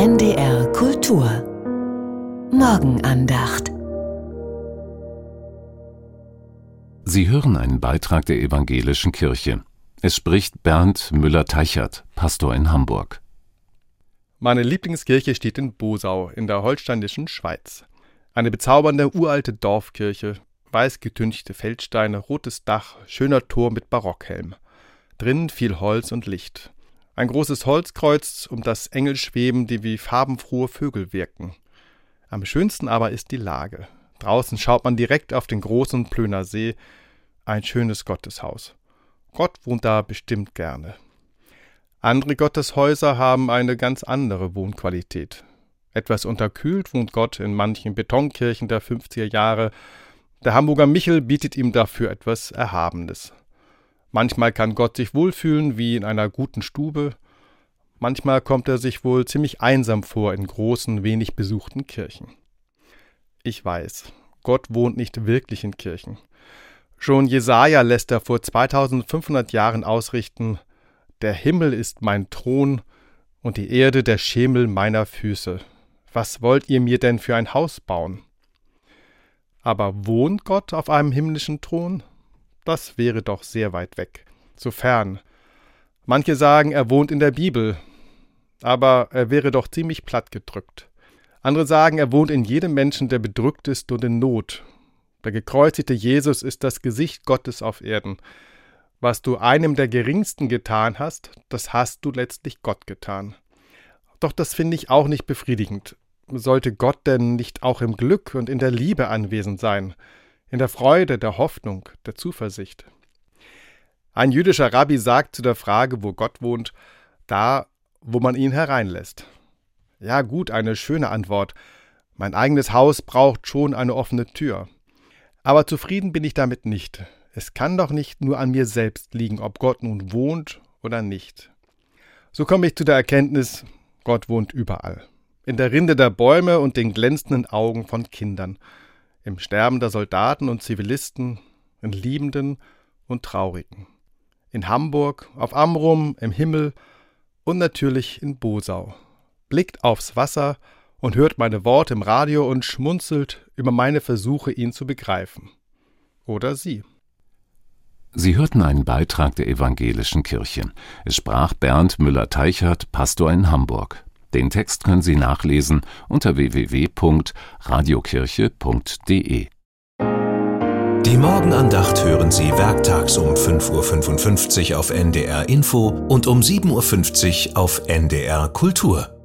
NDR Kultur Morgenandacht Sie hören einen Beitrag der Evangelischen Kirche. Es spricht Bernd Müller-Teichert, Pastor in Hamburg. Meine Lieblingskirche steht in Bosau in der holsteinischen Schweiz. Eine bezaubernde uralte Dorfkirche, weiß getünchte Feldsteine, rotes Dach, schöner Turm mit Barockhelm. Drinnen viel Holz und Licht. Ein großes Holzkreuz, um das Engel schweben, die wie farbenfrohe Vögel wirken. Am schönsten aber ist die Lage. Draußen schaut man direkt auf den großen Plöner See, ein schönes Gotteshaus. Gott wohnt da bestimmt gerne. Andere Gotteshäuser haben eine ganz andere Wohnqualität. Etwas unterkühlt wohnt Gott in manchen Betonkirchen der 50er Jahre. Der Hamburger Michel bietet ihm dafür etwas Erhabenes. Manchmal kann Gott sich wohlfühlen wie in einer guten Stube, manchmal kommt er sich wohl ziemlich einsam vor in großen, wenig besuchten Kirchen. Ich weiß, Gott wohnt nicht wirklich in Kirchen. Schon Jesaja lässt er vor 2500 Jahren ausrichten: Der Himmel ist mein Thron und die Erde der Schemel meiner Füße. Was wollt ihr mir denn für ein Haus bauen? Aber wohnt Gott auf einem himmlischen Thron? Das wäre doch sehr weit weg, so fern. Manche sagen, er wohnt in der Bibel, aber er wäre doch ziemlich platt gedrückt. Andere sagen, er wohnt in jedem Menschen, der bedrückt ist und in Not. Der gekreuzigte Jesus ist das Gesicht Gottes auf Erden. Was du einem der Geringsten getan hast, das hast du letztlich Gott getan. Doch das finde ich auch nicht befriedigend. Sollte Gott denn nicht auch im Glück und in der Liebe anwesend sein? In der Freude, der Hoffnung, der Zuversicht. Ein jüdischer Rabbi sagt zu der Frage, wo Gott wohnt, da, wo man ihn hereinlässt. Ja gut, eine schöne Antwort. Mein eigenes Haus braucht schon eine offene Tür. Aber zufrieden bin ich damit nicht. Es kann doch nicht nur an mir selbst liegen, ob Gott nun wohnt oder nicht. So komme ich zu der Erkenntnis, Gott wohnt überall. In der Rinde der Bäume und den glänzenden Augen von Kindern im Sterben der Soldaten und Zivilisten, in Liebenden und Traurigen, in Hamburg, auf Amrum, im Himmel und natürlich in Bosau. Blickt aufs Wasser und hört meine Worte im Radio und schmunzelt über meine Versuche, ihn zu begreifen. Oder sie. Sie hörten einen Beitrag der Evangelischen Kirche. Es sprach Bernd Müller-Teichert, Pastor in Hamburg. Den Text können Sie nachlesen unter www.radiokirche.de. Die Morgenandacht hören Sie werktags um 5.55 Uhr auf NDR Info und um 7.50 Uhr auf NDR Kultur.